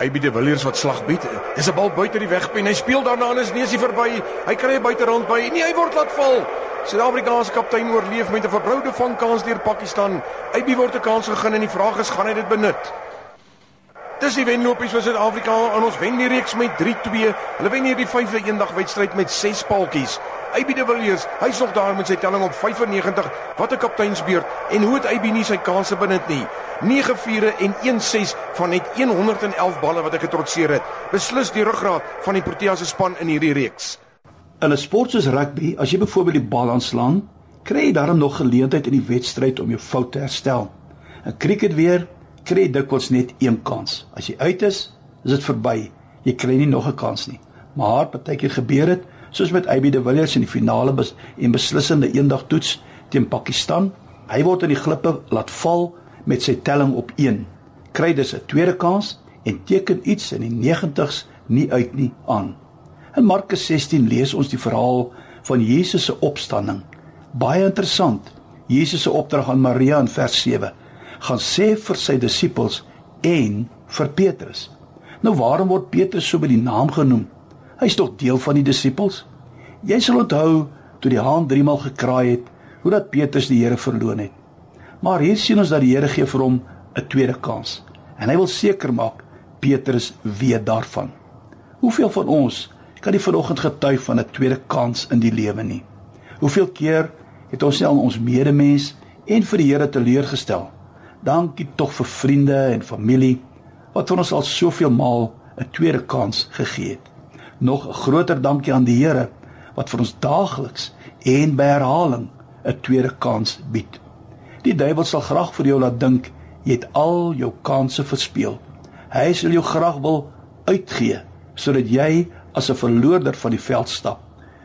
Hy bied die Villiers wat slag bied. Dis 'n bal buite die wegpen. Hy speel daarna en is neusie verby. Hy kry 'n buiterand by. Nee, hy word laat val. Suid-Afrikaanse kaptein oorleef met 'n verbroude vangkans deur Pakistan. Hy word 'n kans gegee en die vraag is gaan hy dit benut? Dis die wenlopies vir Suid-Afrika ons wen die reeks met 3-2. Hulle wen hierdie 5de eendag wedstryd met 6 paaltjies. AB de Villiers, hy's nog daar met sy telling op 95. Wat 'n kapteinsbeurt en hoe het AB nie sy kansse benut nie. 9 vure en 1 6 van net 111 balle wat hy getrotseer het. Beslis die ruggraat van die Protea se span in hierdie reeks. In 'n sport soos rugby, as jy byvoorbeeld die bal aanslaan, kry jy daarom nog geleentheid in die wedstryd om jou fout te herstel. In cricket weer kry jy dikwels net een kans. As jy uit is, is dit verby. Jy kry nie nog 'n kans nie. Maar partykeer gebeur dit soos met AB de Villiers in die finale bes en beslissende eendag toets teen Pakistan. Hy word in die glippe laat val met sy telling op 1. Kry dus 'n tweede kans en teken iets in die 90s nie uit nie aan. In Markus 16 lees ons die verhaal van Jesus se opstanding. Baie interessant. Jesus se opdrag aan Maria in vers 7 gaan sê vir sy disippels en vir Petrus. Nou waarom word Petrus so by die naam genoem? Hy's tog deel van die disippels. Jy sal onthou toe die haan 3 maal gekraai het, hoe dat Petrus die Here verloon het. Maar hier sien ons dat die Here gee vir hom 'n tweede kans en hy wil seker maak Petrus weet daarvan. Hoeveel van ons kan die vanoggend getuig van 'n tweede kans in die lewe nie? Hoeveel keer het ons self ons medemens en vir die Here teleurgestel? Dankie tog vir vriende en familie wat vir ons al soveel maal 'n tweede kans gegee het nog 'n groter dankie aan die Here wat vir ons daagliks en by herhaling 'n tweede kans bied. Die duiwel sal graag vir jou laat dink jy het al jou kansse verspeel. Hy sal jou graag wil uitgee sodat jy as 'n verloorder van die veld stap.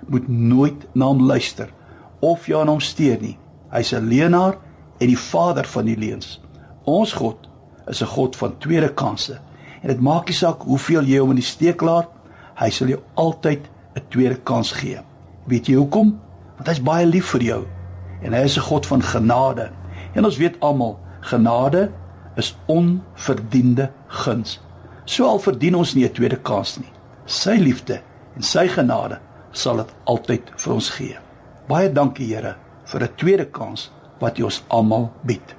Moet nooit na hom luister of jy aan hom steur nie. Hy's 'n leenaar en die vader van die leuns. Ons God is 'n God van tweede kansse. En dit maak nie saak hoeveel jy hom in die steek laat Hy sal jou altyd 'n tweede kans gee. Weet jy hoekom? Want hy's baie lief vir jou en hy is 'n God van genade. En ons weet almal, genade is onverdiende guns. So al verdien ons nie 'n tweede kans nie. Sy liefde en sy genade sal dit altyd vir ons gee. Baie dankie Here vir 'n tweede kans wat U ons almal bied.